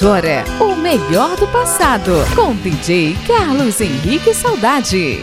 agora o melhor do passado com DJ Carlos Henrique Saudade.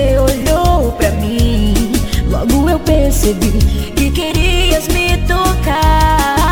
você olhou pra mim, logo eu percebi que querias me tocar.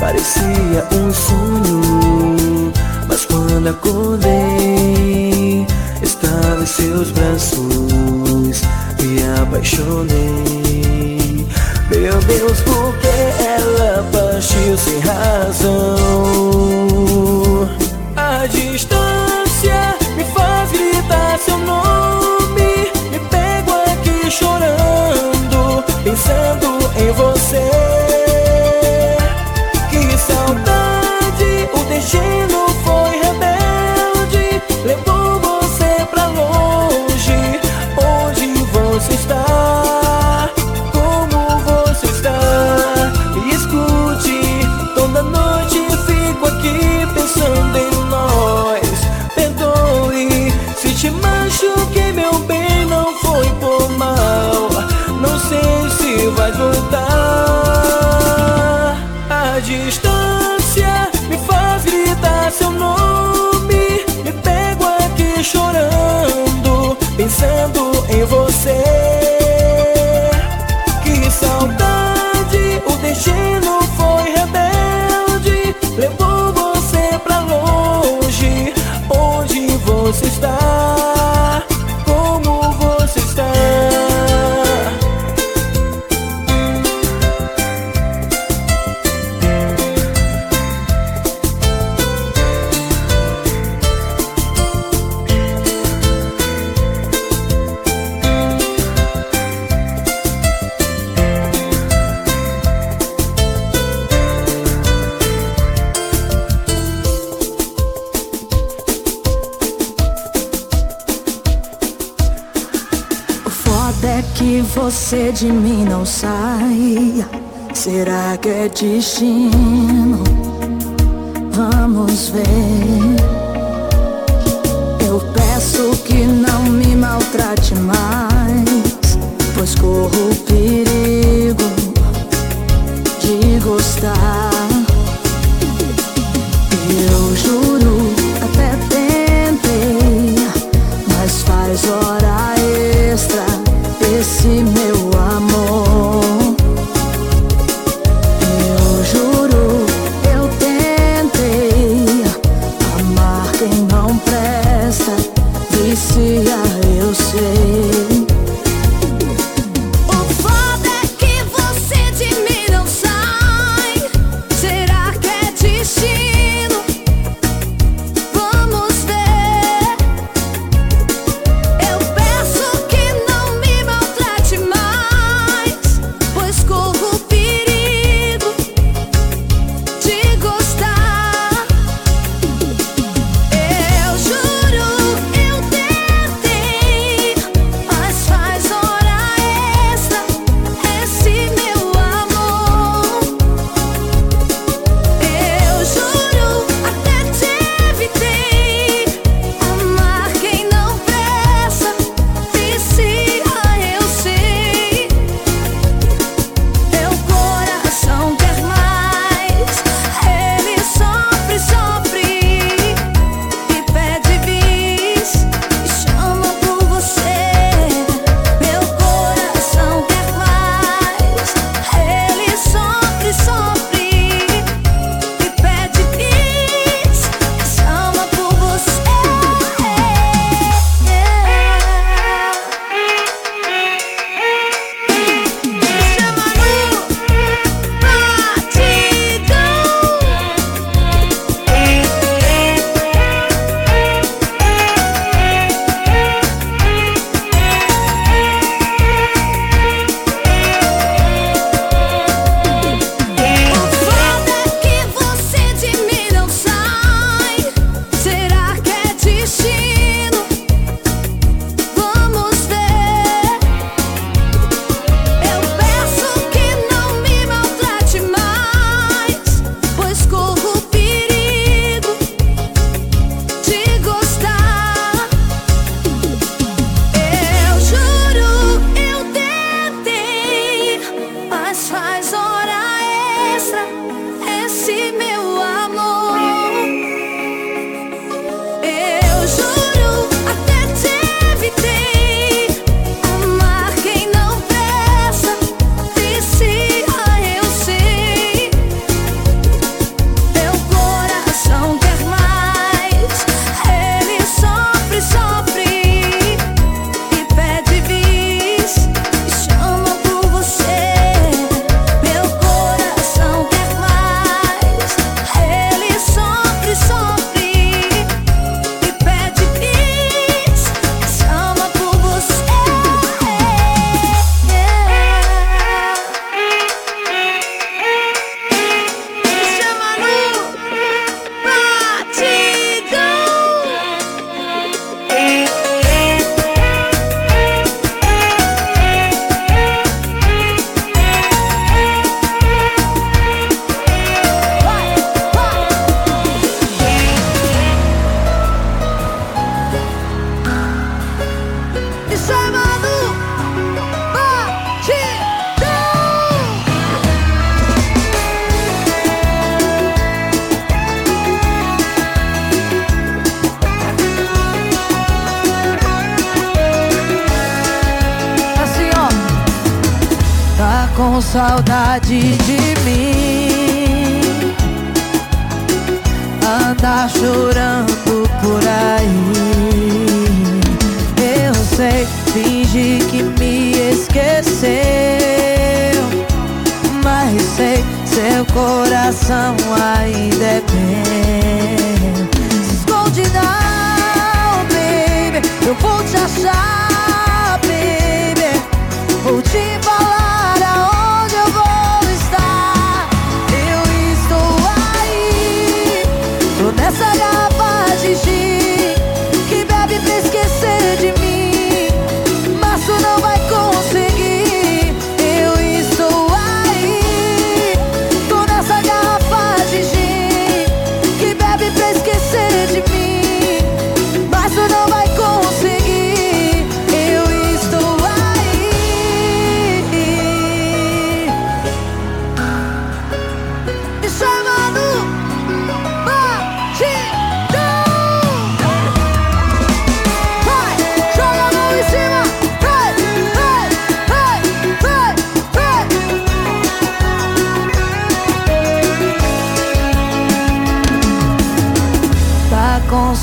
Parecia um sonho Mas quando acordei Estava em seus braços Me apaixonei. Meu Deus, por que ela partiu sem razão? A distância me faz gritar seu nome Me pego aqui chorando Pensando em você. judging me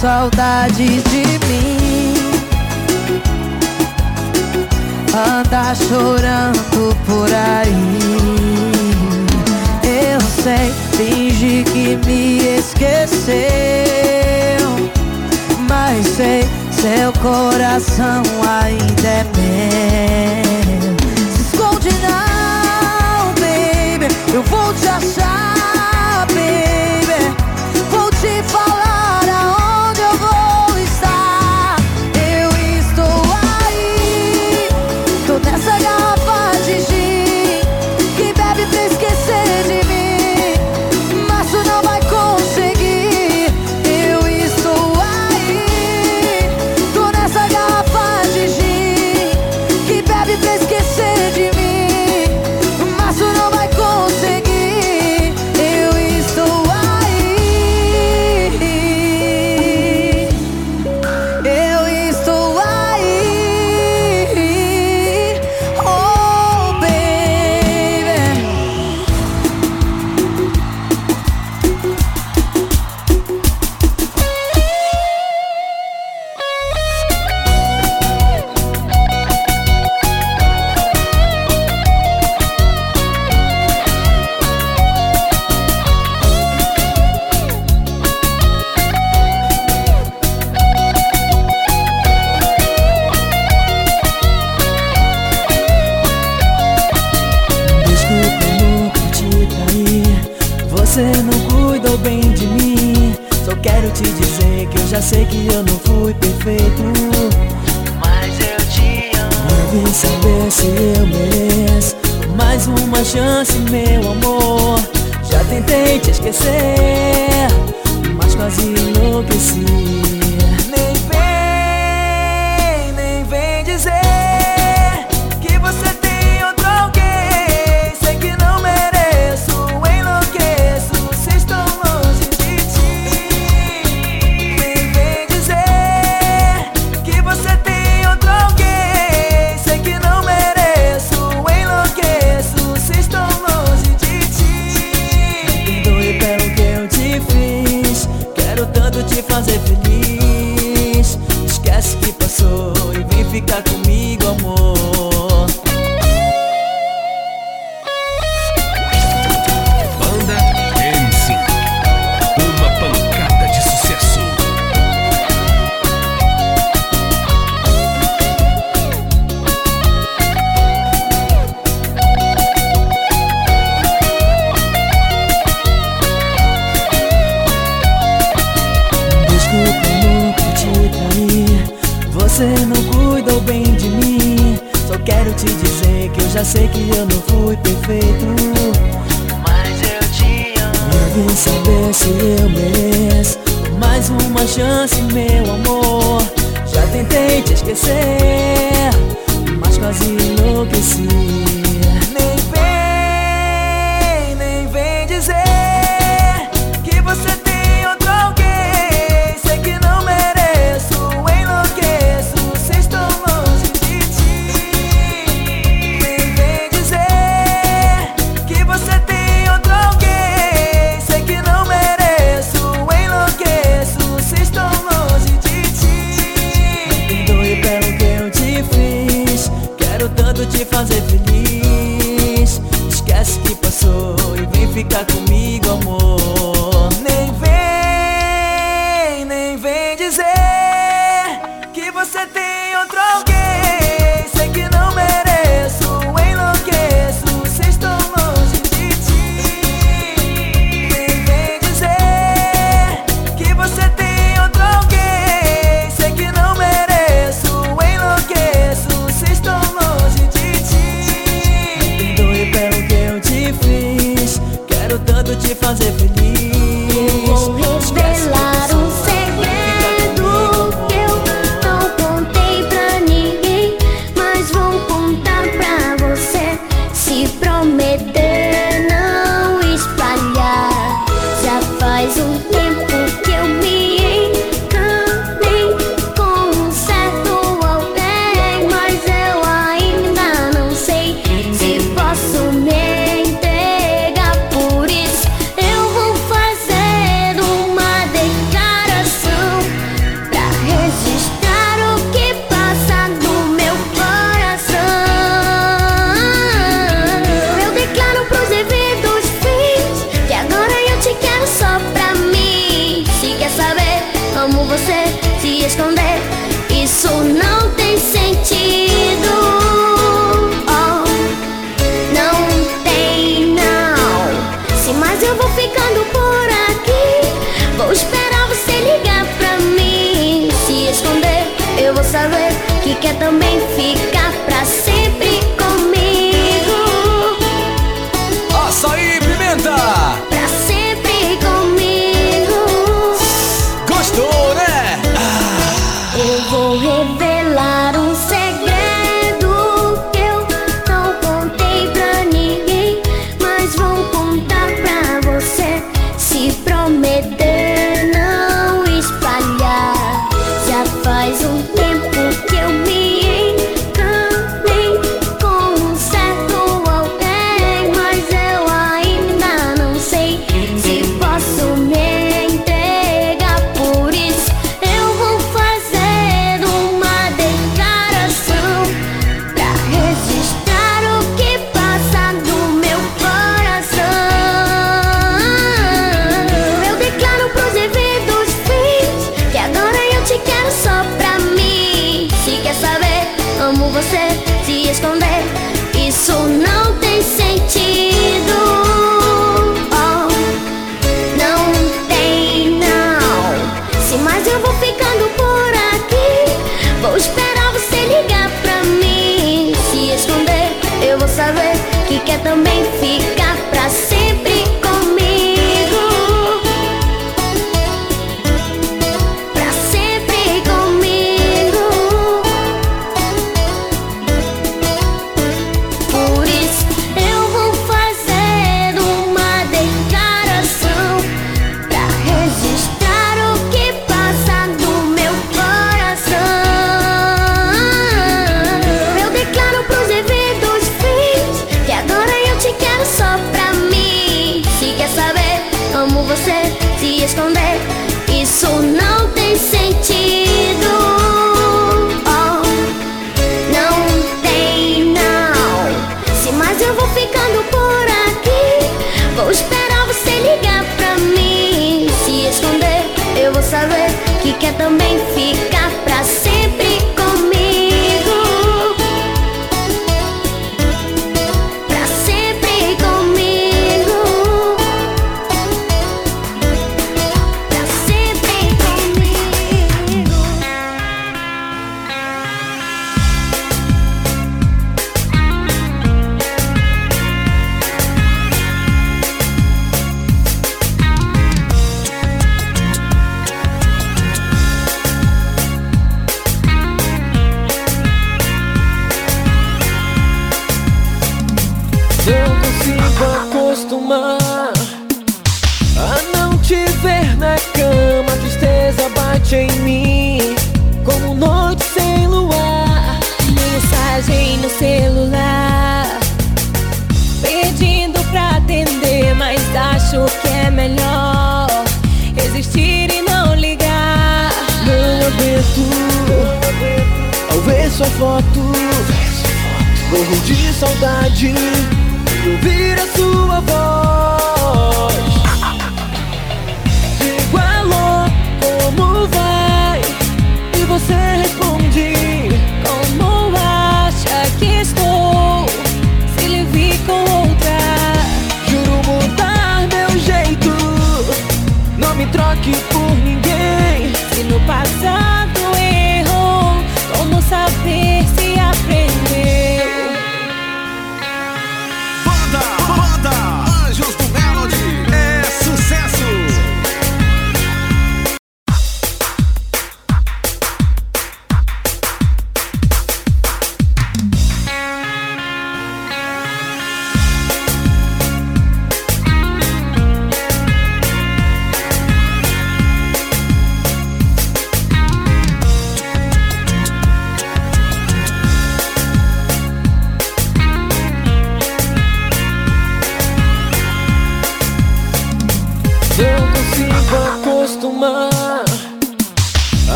saudade de mim. Anda chorando por aí. Eu sei, finge que me esqueceu. Mas sei, seu coração ainda é meu. Se esconde, não, baby. Eu vou te achar.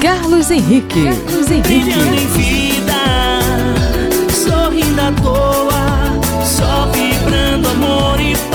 Carlos Henrique. Carlos Henrique. Brilhando em vida, sorrindo à toa, só vibrando amor e paz.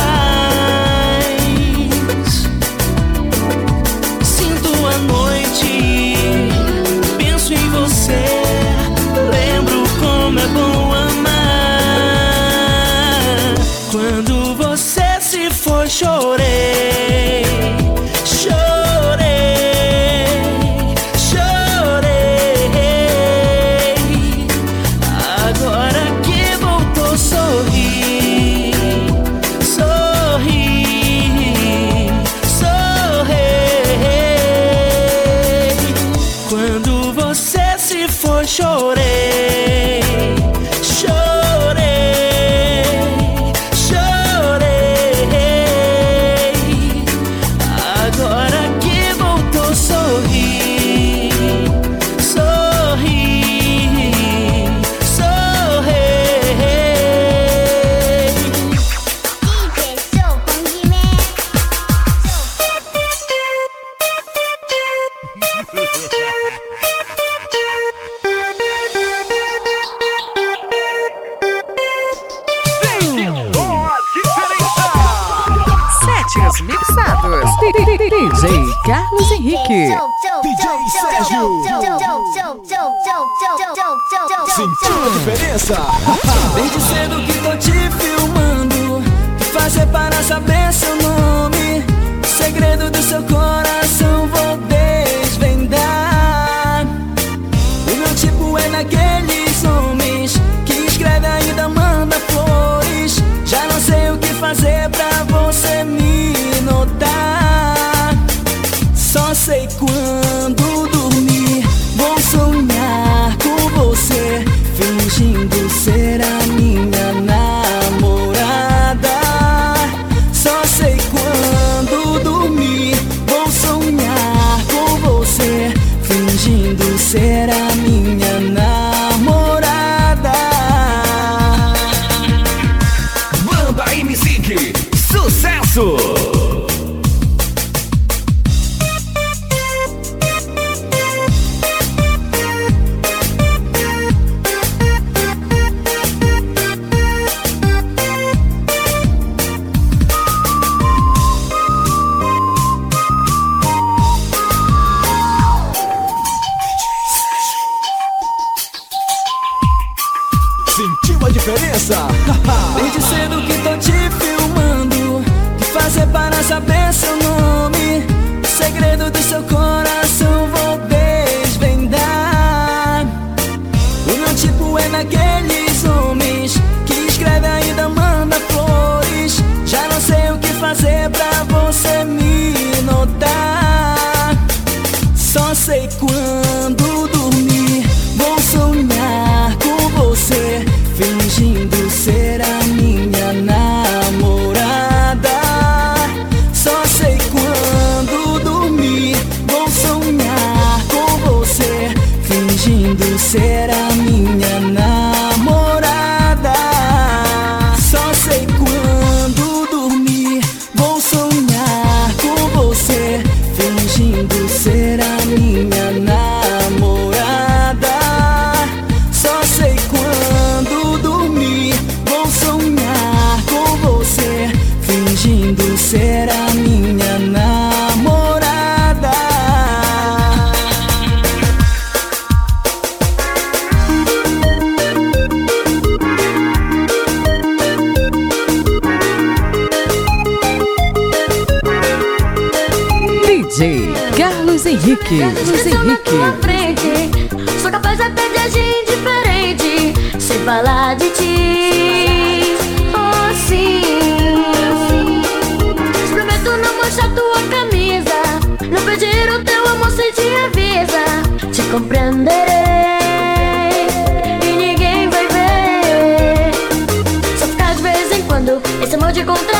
Esse amor de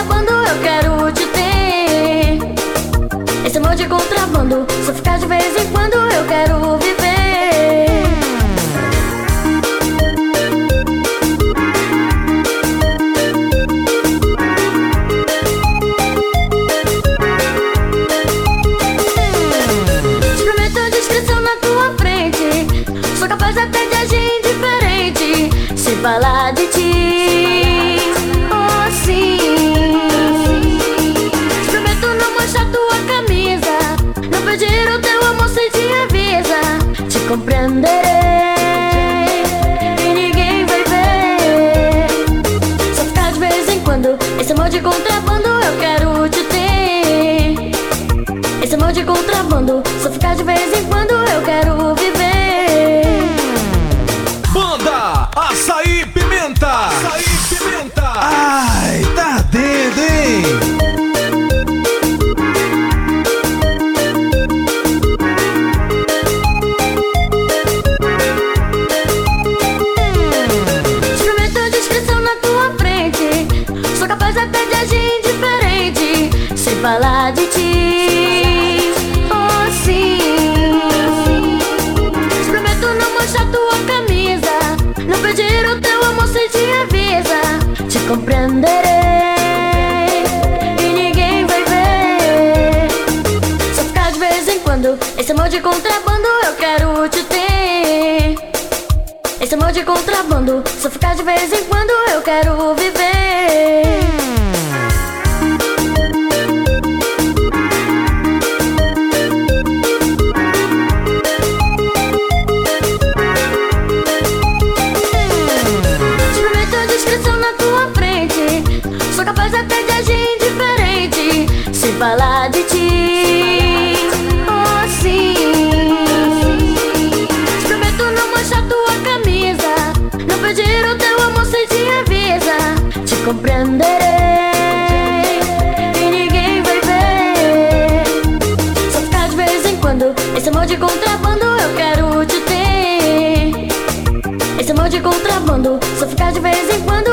de vez em quando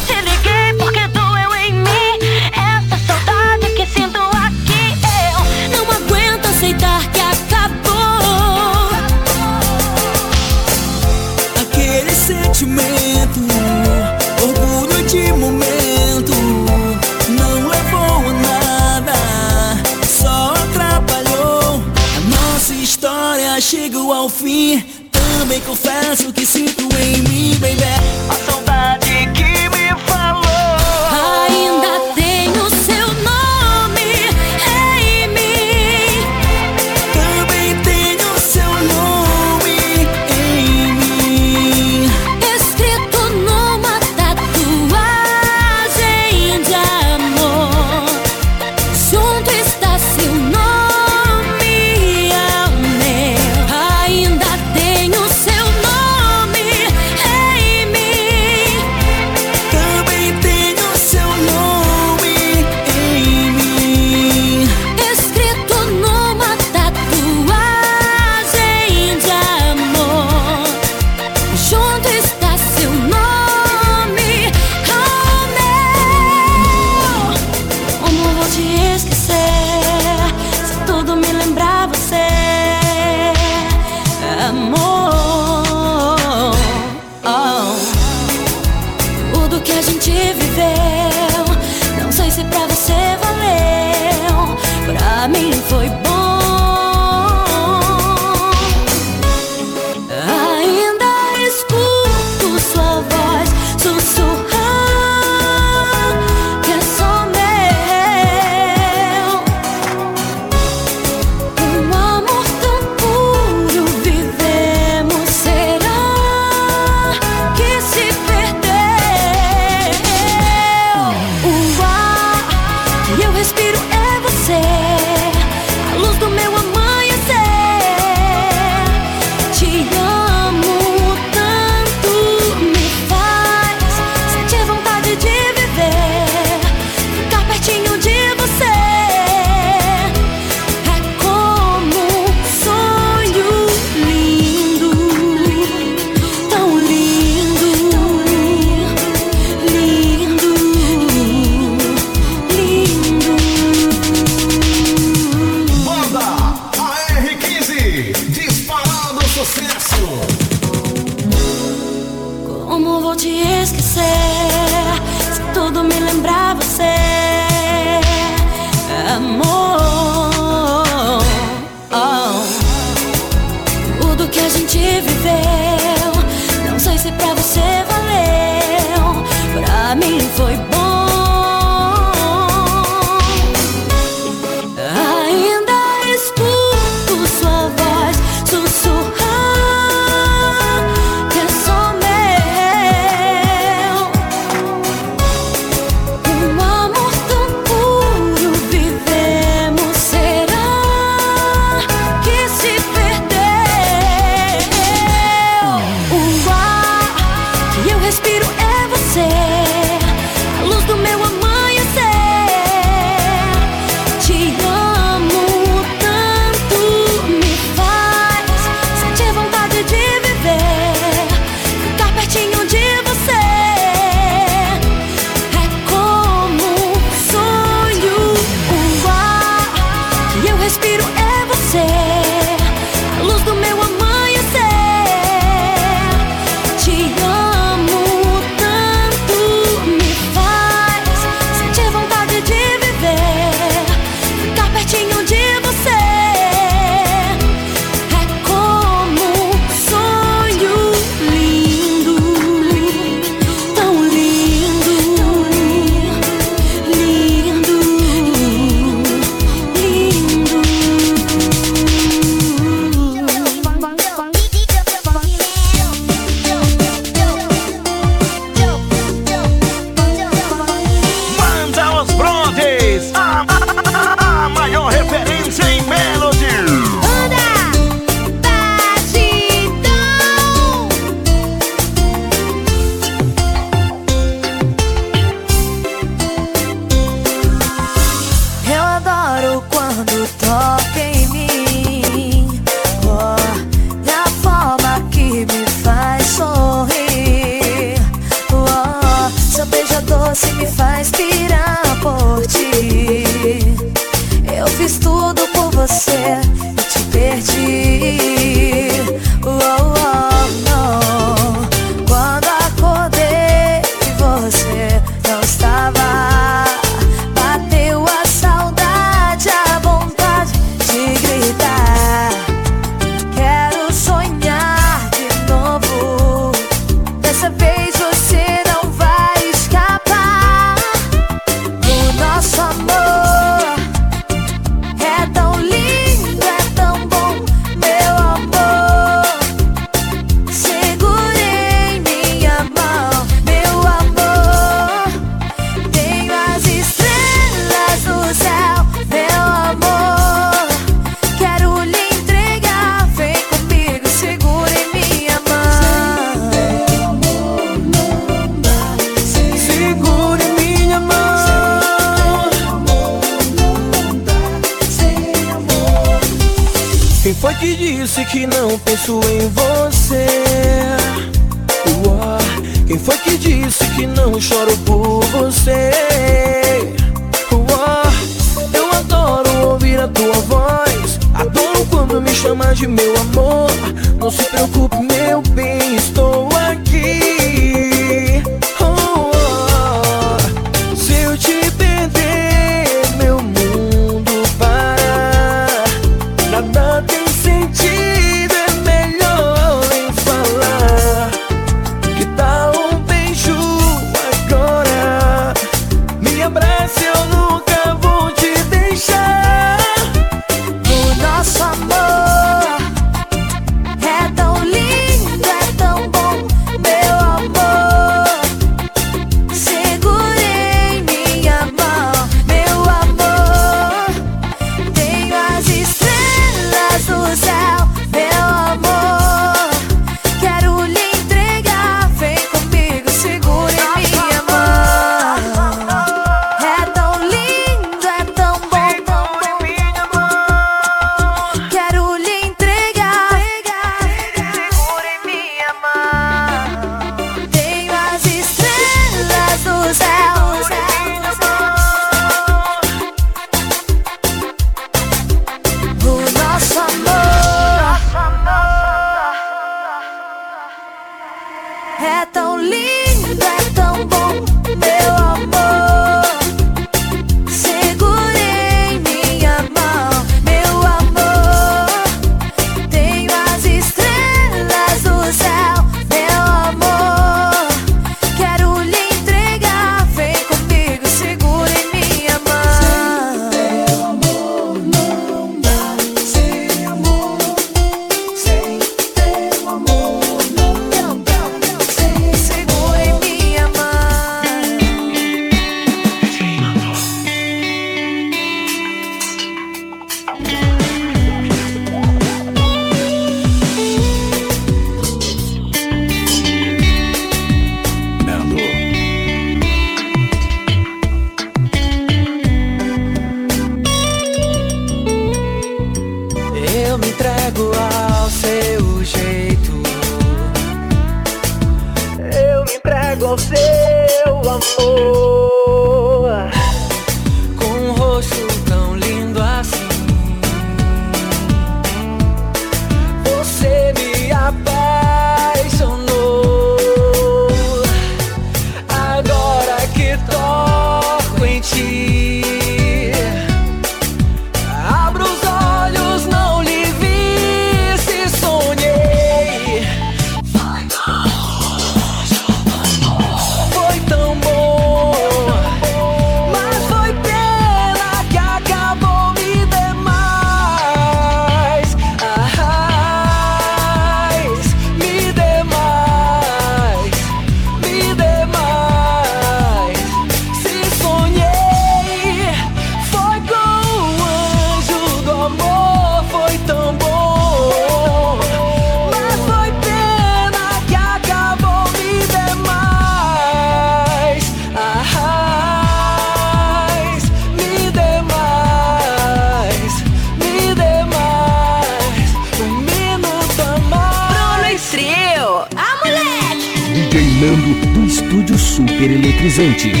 Eletrizante.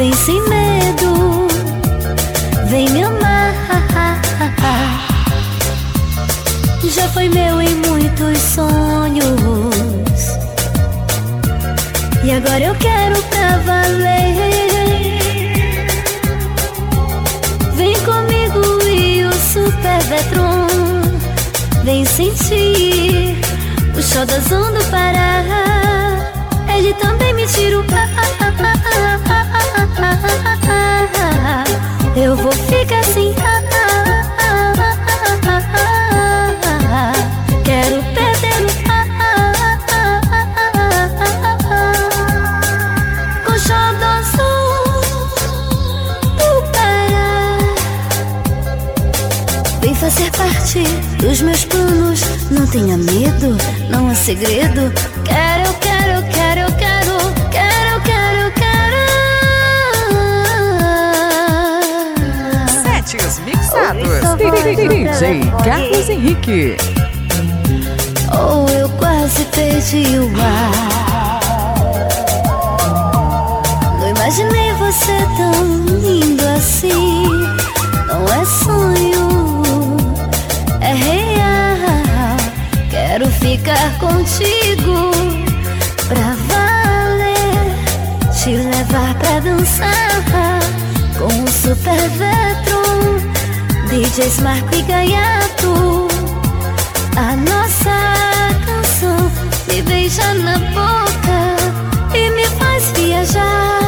Vem sem medo, vem me amar. Já foi meu em muitos sonhos. E agora eu quero pra valer. Vem comigo e o Super Vetron. Vem sentir o show da do Pará. Ele também me tira o papo eu vou ficar assim. Quero perder o Com Azul do Pará. Vem Fazer parte dos meus planos, não tenha medo, não há segredo. DJ Carlos Henrique. Oh, eu quase perdi o ar. Não imaginei você tão lindo assim. Não é sonho, é real. Quero ficar contigo pra valer. Te levar pra dançar com um super veto. DJ Smart e Gaiato A nossa canção me beija na boca E me faz viajar.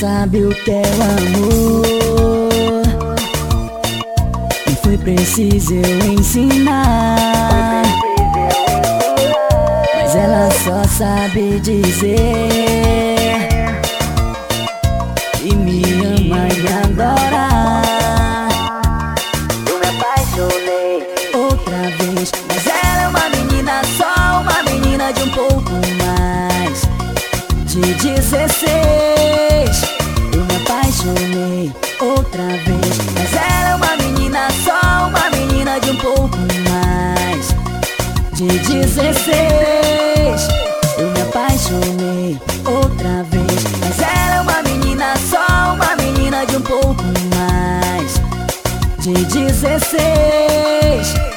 sabe o que é o amor. E foi preciso eu ensinar. Mas ela só sabe dizer. você fez. Eu me apaixonei outra vez. Mas era é uma menina só, uma menina de um pouco mais. De 16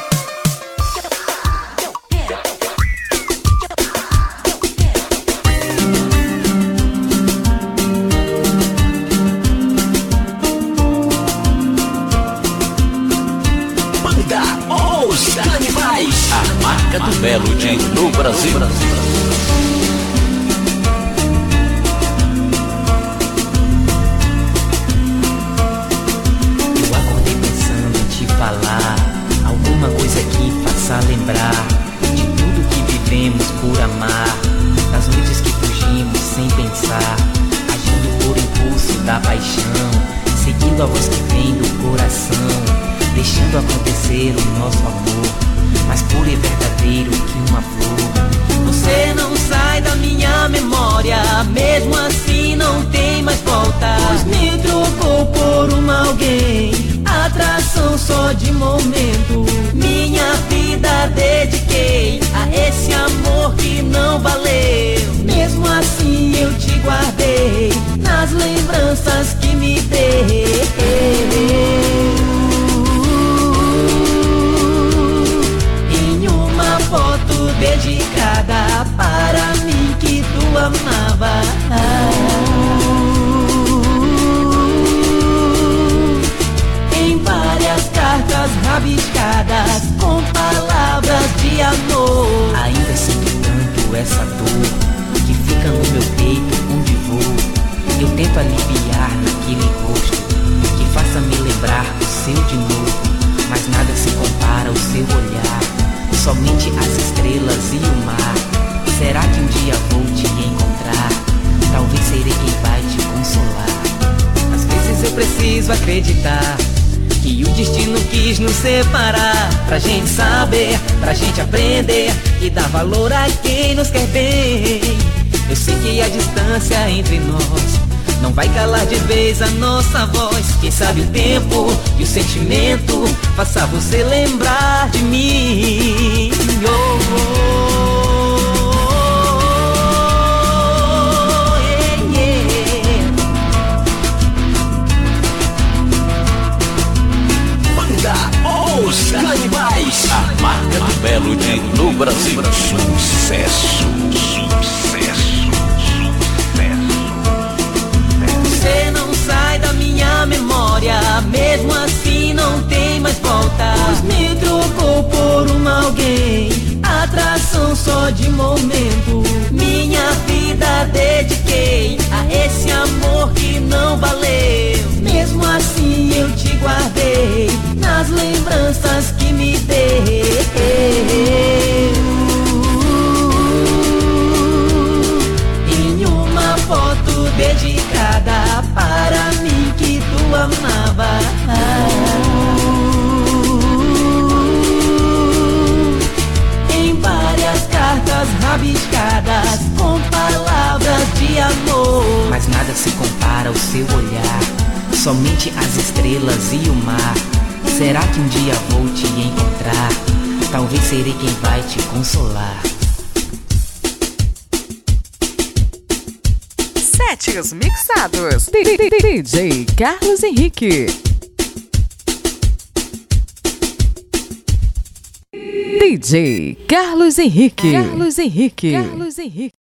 acreditar que o destino quis nos separar. Pra gente saber, pra gente aprender E dar valor a quem nos quer bem. Eu sei que a distância entre nós Não vai calar de vez a nossa voz. Quem sabe o tempo e o sentimento Faça você lembrar de mim. Oh, oh. oh. marca do Belo de no Brasil. Sucesso, sucesso, sucesso. Você não sai da minha memória, mesmo assim não tem mais volta. Pois me trocou por uma alguém, atração só de momento. Minha vida dediquei a esse amor que não valeu. Mesmo assim eu te guardei nas lembranças que em uma foto dedicada para mim que tu amava. Em várias cartas rabiscadas com palavras de amor. Mas nada se compara ao seu olhar. Somente as estrelas e o mar Será que um dia vou te encontrar? Talvez serei quem vai te consolar. Sete os mixados. DJ Carlos Henrique. DJ Carlos Henrique. Carlos Henrique. Carlos Henrique.